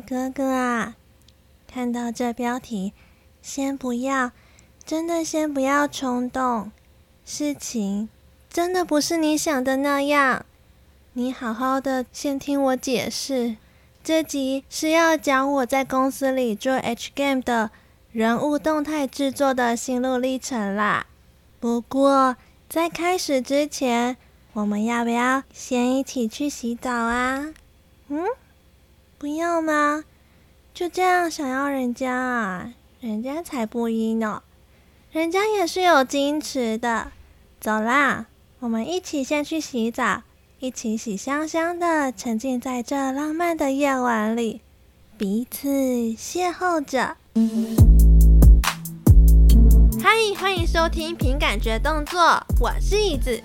哥哥啊，看到这标题，先不要，真的先不要冲动。事情真的不是你想的那样。你好好的先听我解释。这集是要讲我在公司里做 H Game 的人物动态制作的心路历程啦。不过在开始之前，我们要不要先一起去洗澡啊？嗯？不要吗？就这样想要人家啊？人家才不依呢，人家也是有矜持的。走啦，我们一起先去洗澡，一起洗香香的，沉浸在这浪漫的夜晚里，彼此邂逅着。嗨，欢迎收听凭感觉动作，我是椅子。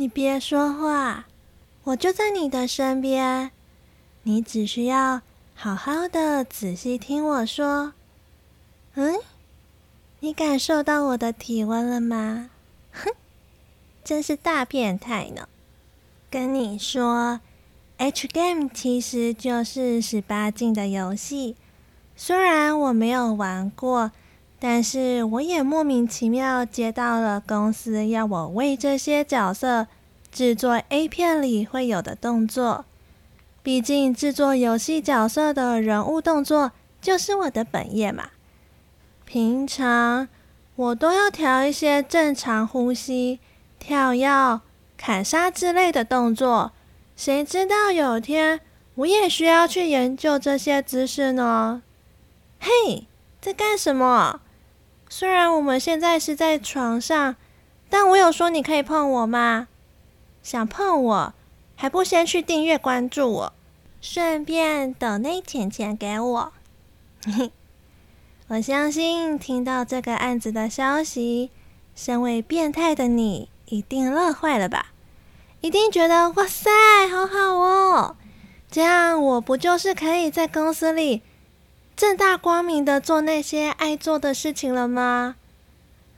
你别说话，我就在你的身边。你只需要好好的仔细听我说。嗯，你感受到我的体温了吗？哼，真是大变态呢！跟你说，H Game 其实就是十八禁的游戏。虽然我没有玩过。但是我也莫名其妙接到了公司要我为这些角色制作 A 片里会有的动作，毕竟制作游戏角色的人物动作就是我的本业嘛。平常我都要调一些正常呼吸、跳跃、砍杀之类的动作，谁知道有天我也需要去研究这些姿势呢？嘿，在干什么？虽然我们现在是在床上，但我有说你可以碰我吗？想碰我，还不先去订阅关注我，顺便抖内钱钱给我。我相信听到这个案子的消息，身为变态的你一定乐坏了吧？一定觉得哇塞，好好哦！这样我不就是可以在公司里正大光明的做那些爱做的事情了吗？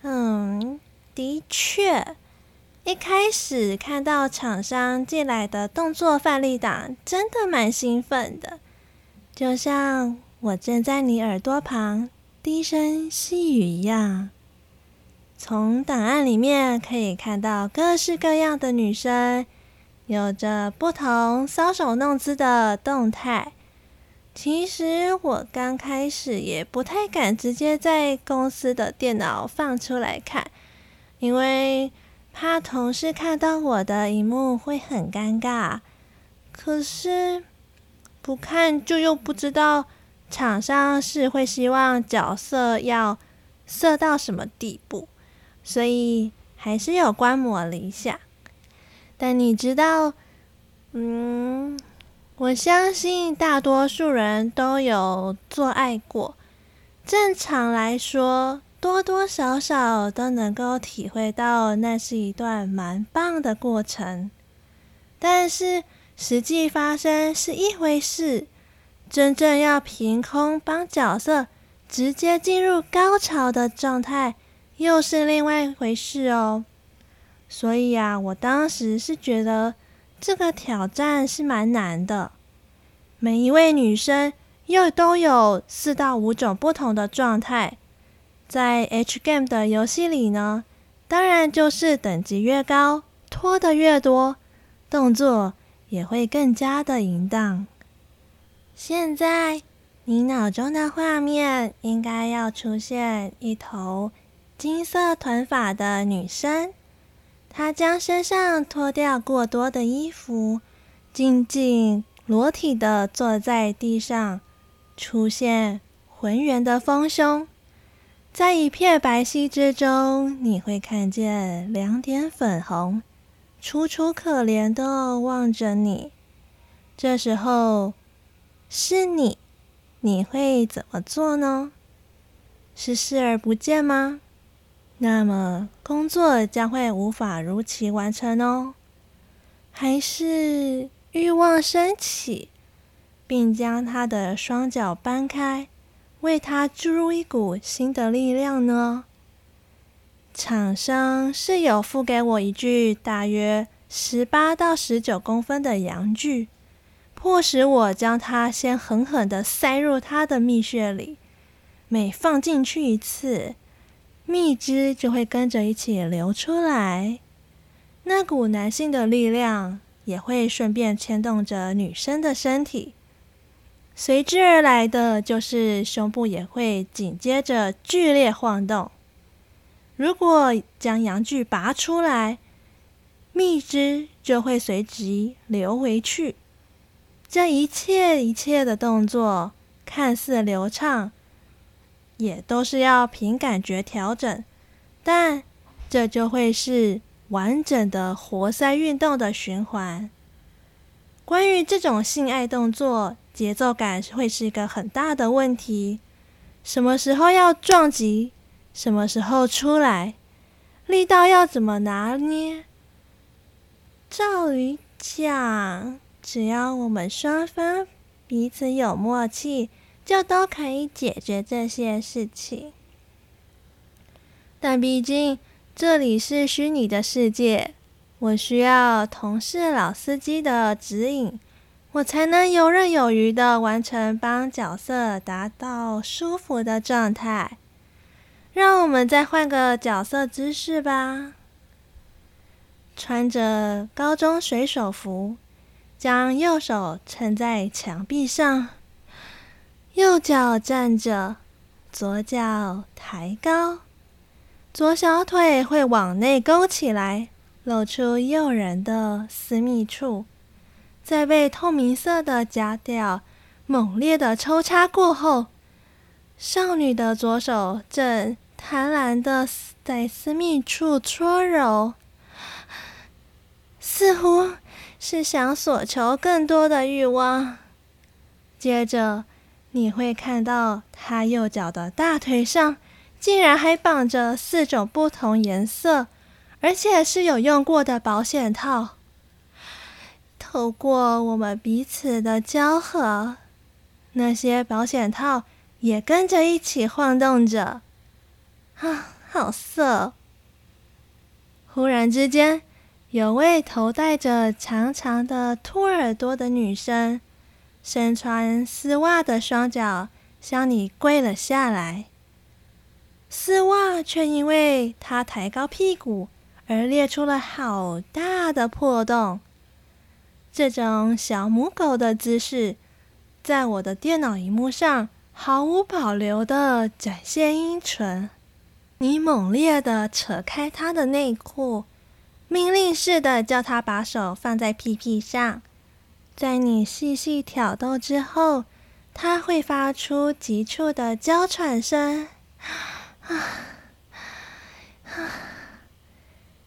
嗯，的确，一开始看到厂商寄来的动作范例档，真的蛮兴奋的。就像我正在你耳朵旁低声细语一样。从档案里面可以看到各式各样的女生，有着不同搔首弄姿的动态。其实我刚开始也不太敢直接在公司的电脑放出来看，因为怕同事看到我的萤幕会很尴尬。可是不看就又不知道厂商是会希望角色要色到什么地步，所以还是有观摩了一下。但你知道，嗯。我相信大多数人都有做爱过，正常来说，多多少少都能够体会到那是一段蛮棒的过程。但是实际发生是一回事，真正要凭空帮角色直接进入高潮的状态，又是另外一回事哦。所以啊，我当时是觉得。这个挑战是蛮难的，每一位女生又都有四到五种不同的状态，在 H Game 的游戏里呢，当然就是等级越高，脱得越多，动作也会更加的淫荡。现在你脑中的画面应该要出现一头金色短发的女生。他将身上脱掉过多的衣服，静静裸体的坐在地上，出现浑圆的丰胸，在一片白皙之中，你会看见两点粉红，楚楚可怜的望着你。这时候是你，你会怎么做呢？是视而不见吗？那么工作将会无法如期完成哦，还是欲望升起，并将他的双脚搬开，为他注入一股新的力量呢？厂商是有付给我一具大约十八到十九公分的阳具，迫使我将它先狠狠地塞入他的蜜穴里。每放进去一次，蜜汁就会跟着一起流出来。那股男性的力量也会顺便牵动着女生的身体，随之而来的就是胸部也会紧接着剧烈晃动。如果将阳具拔出来，蜜汁就会随即流回去。这一切一切的动作看似流畅，也都是要凭感觉调整，但这就会是完整的活塞运动的循环。关于这种性爱动作，节奏感会是一个很大的问题。什么时候要撞击？什么时候出来？力道要怎么拿捏？照理讲，只要我们双方彼此有默契，就都可以解决这些事情。但毕竟这里是虚拟的世界，我需要同事老司机的指引，我才能游刃有余的完成帮角色达到舒服的状态。让我们再换个角色姿势吧。穿着高中水手服，将右手撑在墙壁上，右脚站着，左脚抬高，左小腿会往内勾起来，露出诱人的私密处。在被透明色的夹屌猛烈的抽插过后，少女的左手正贪婪的在私密处搓揉，似乎是想索求更多的欲望。接着，你会看到她右脚的大腿上竟然还绑着四种不同颜色，而且是有用过的保险套。透过我们彼此的交合，那些保险套也跟着一起晃动着。啊，好色！忽然之间，有位头戴着长长的兔耳朵的女生，身穿丝袜的双脚向你跪了下来。丝袜却因为她抬高屁股而裂出了好大的破洞。这种小母狗的姿势，在我的电脑荧幕上毫无保留地展现阴唇。你猛烈地扯开他的内裤，命令似的叫他把手放在屁屁上。在你细细挑逗之后，他会发出急促的娇喘声。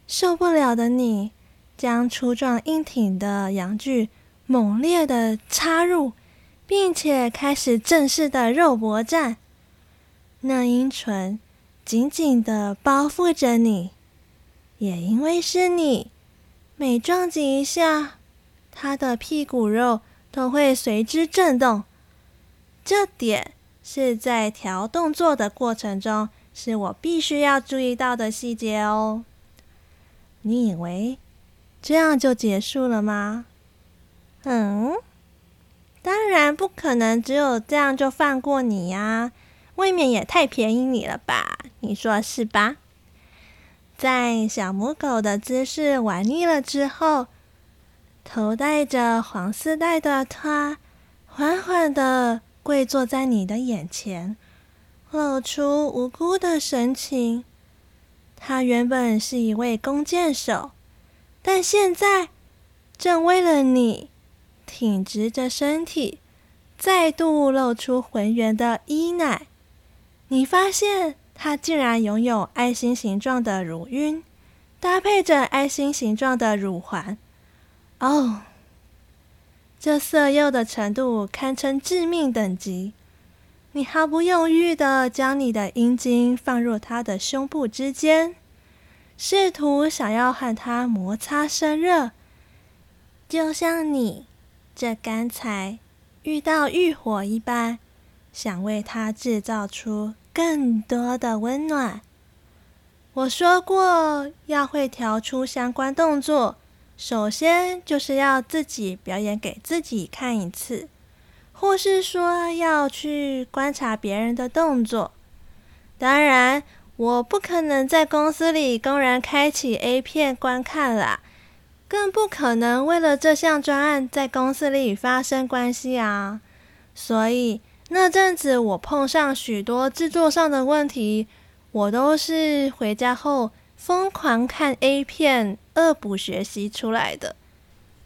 受不了的你，将粗壮硬挺的阳具猛烈地插入，并且开始正式的肉搏战。那阴唇。紧紧地包覆着你，也因为是你，每撞击一下，他的屁股肉都会随之震动。这点是在调动作的过程中，是我必须要注意到的细节哦。你以为这样就结束了吗？嗯，当然不可能，只有这样就放过你呀。未免也太便宜你了吧？你说是吧？在小母狗的姿势玩腻了之后，头戴着黄丝带的他，缓缓地跪坐在你的眼前，露出无辜的神情。他原本是一位弓箭手，但现在正为了你挺直着身体，再度露出浑圆的衣奶。你发现他竟然拥有爱心形状的乳晕，搭配着爱心形状的乳环。哦，这色诱的程度堪称致命等级。你毫不犹豫地将你的阴茎放入他的胸部之间，试图想要和他摩擦生热，就像你这刚才遇到浴火一般。想为他制造出更多的温暖，我说过，要会调出相关动作，首先就是要自己表演给自己看一次，或是说要去观察别人的动作。当然，我不可能在公司里公然开启 A 片观看啦，更不可能为了这项专案在公司里发生关系啊。所以那阵子我碰上许多制作上的问题。我都是回家后疯狂看 A 片恶补学习出来的。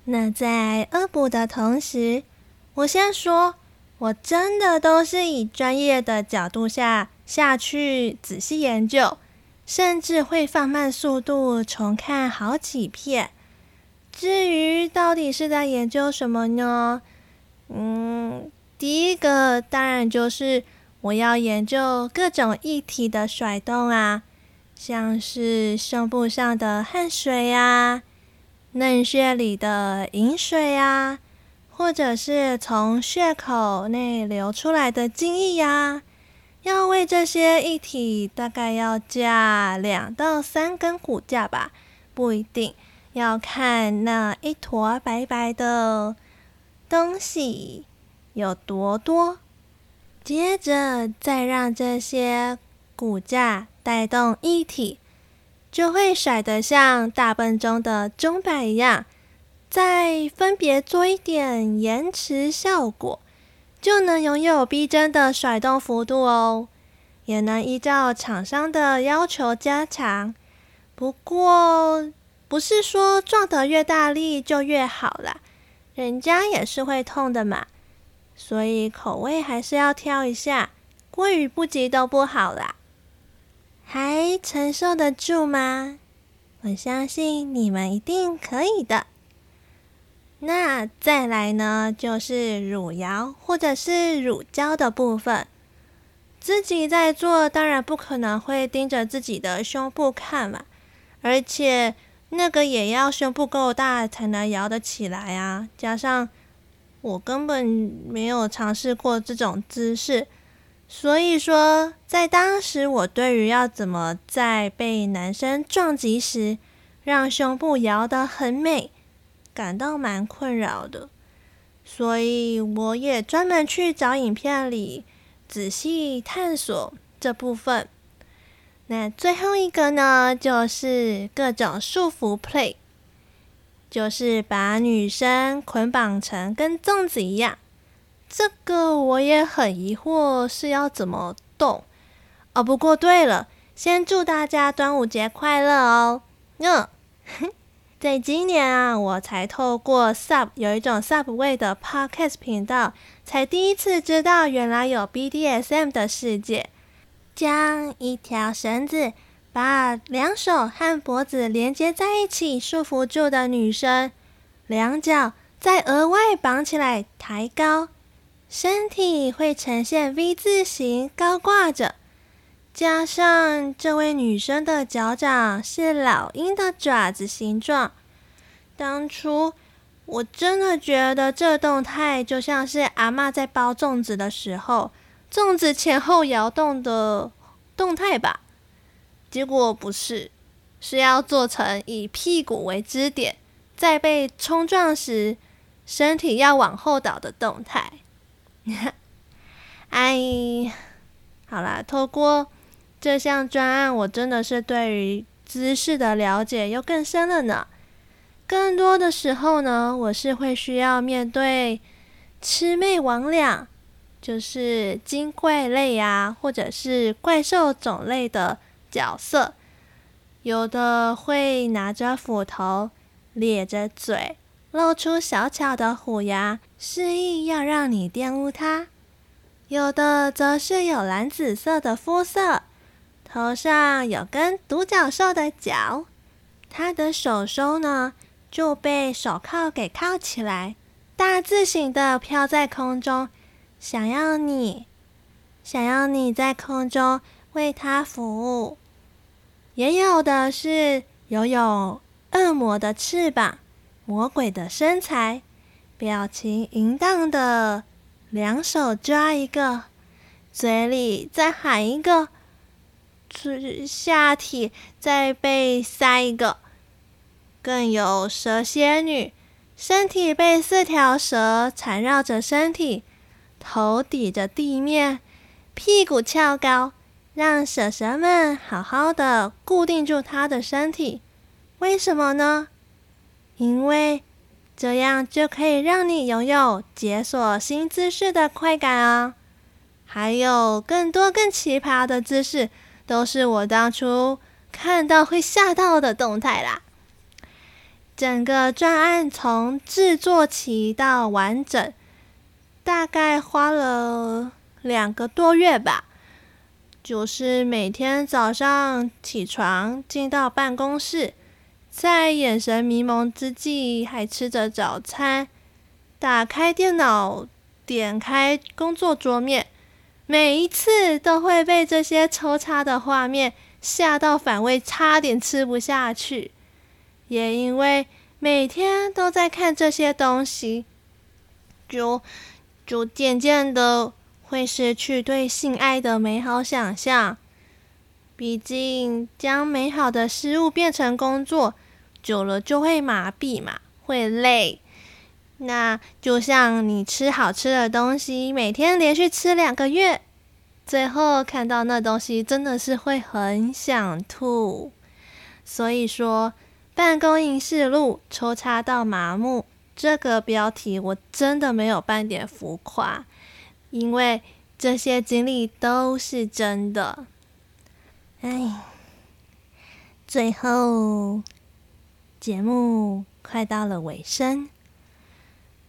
那在恶补的同时，我先说，我真的都是以专业的角度下下去仔细研究，甚至会放慢速度重看好几遍。至于到底是在研究什么呢？嗯，第一个当然就是。我要研究各种液体的甩动啊，像是胸部上的汗水呀、嫩穴里的淫水呀，或者是从穴口内流出来的精液呀。要为这些液体大概要架两到三根骨架吧，不一定，要看那一坨白白的东西有多多。接着再让这些骨架带动一体，就会甩得像大笨钟的钟摆一样。再分别做一点延迟效果，就能拥有逼真的甩动幅度哦。也能依照厂商的要求加强。不过，不是说撞得越大力就越好啦，人家也是会痛的嘛。所以口味还是要挑一下，过于不及都不好啦。还承受得住吗？我相信你们一定可以的。那再来呢，就是乳摇或者是乳胶的部分。自己在做，当然不可能会盯着自己的胸部看嘛，而且那个也要胸部够大才能摇得起来啊，加上。我根本没有尝试过这种姿势，所以说，在当时我对于要怎么在被男生撞击时让胸部摇得很美，感到蛮困扰的。所以我也专门去找影片里仔细探索这部分。那最后一个呢，就是各种束缚 play。就是把女生捆绑成跟粽子一样，这个我也很疑惑是要怎么动哦。不过对了，先祝大家端午节快乐哦。嗯，在今年啊，我才透过 Sub 有一种 Subway 的 Podcast 频道，才第一次知道原来有 BDSM 的世界，将一条绳子。把两手和脖子连接在一起，束缚住的女生，两脚再额外绑起来，抬高，身体会呈现 V 字形高挂着。加上这位女生的脚掌是老鹰的爪子形状。当初我真的觉得这动态就像是阿嬷在包粽子的时候，粽子前后摇动的动态吧。结果不是，是要做成以屁股为支点，在被冲撞时，身体要往后倒的动态。哎，好啦，透过这项专案，我真的是对于姿势的了解又更深了呢。更多的时候呢，我是会需要面对魑魅魍魉，就是精怪类啊，或者是怪兽种类的。角色有的会拿着斧头，咧着嘴，露出小巧的虎牙，示意要让你玷污它；有的则是有蓝紫色的肤色，头上有根独角兽的角，他的手手呢就被手铐给铐起来，大字型的飘在空中，想要你，想要你在空中。为他服务，也有的是拥有恶魔的翅膀、魔鬼的身材、表情淫荡的，两手抓一个，嘴里再喊一个下体再被塞一个，更有蛇仙女，身体被四条蛇缠绕着身体，头抵着地面，屁股翘高，让蛇蛇们好好的固定住她的身体。为什么呢？因为这样就可以让你拥有解锁新姿势的快感啊！还有更多更奇葩的姿势，都是我当初看到会吓到的动态啦。整个专案从制作期到完整，大概花了两个多月吧。就是每天早上起床进到办公室，在眼神迷蒙之际，还吃着早餐，打开电脑，点开工作桌面。每一次都会被这些抽插的画面吓到反胃，差点吃不下去。也因为每天都在看这些东西，就就渐渐的会失去对性爱的美好想象。毕竟将美好的事物变成工作，久了就会麻痹嘛，会累。那就像你吃好吃的东西，每天连续吃两个月，最后看到那东西真的是会很想吐。所以说，办公营事录抽插到麻木这个标题，我真的没有半点浮夸，因为这些经历都是真的。哎，最后节目快到了尾声。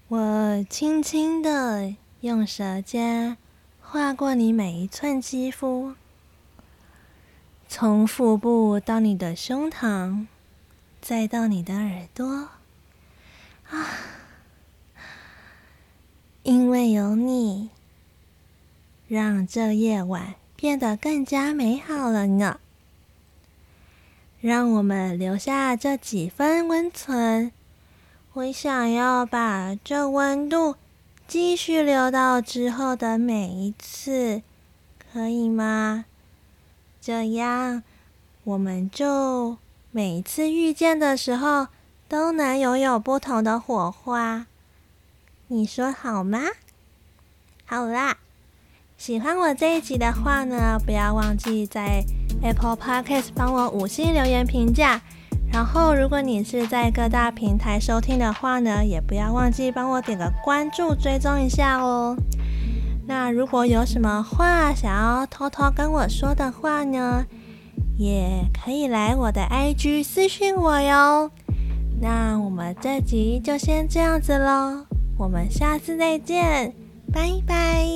我轻轻的用舌尖划过你每一寸肌肤，从腹部到你的胸膛，再到你的耳朵。啊，因为有你，让这夜晚变得更加美好了呢。让我们留下这几分温存。我想要把这温度继续留到之后的每一次，可以吗？这样我们就每一次遇见的时候都能拥有不同的火花。你说好吗？好啦，喜欢我这一集的话呢，不要忘记在 Apple Podcast 帮我五星留言评价。然后，如果你是在各大平台收听的话呢，也不要忘记帮我点个关注，追踪一下哦。那如果有什么话想要偷偷跟我说的话呢，也可以来我的 IG 私讯我哟。那我们这集就先这样子喽，我们下次再见，拜拜。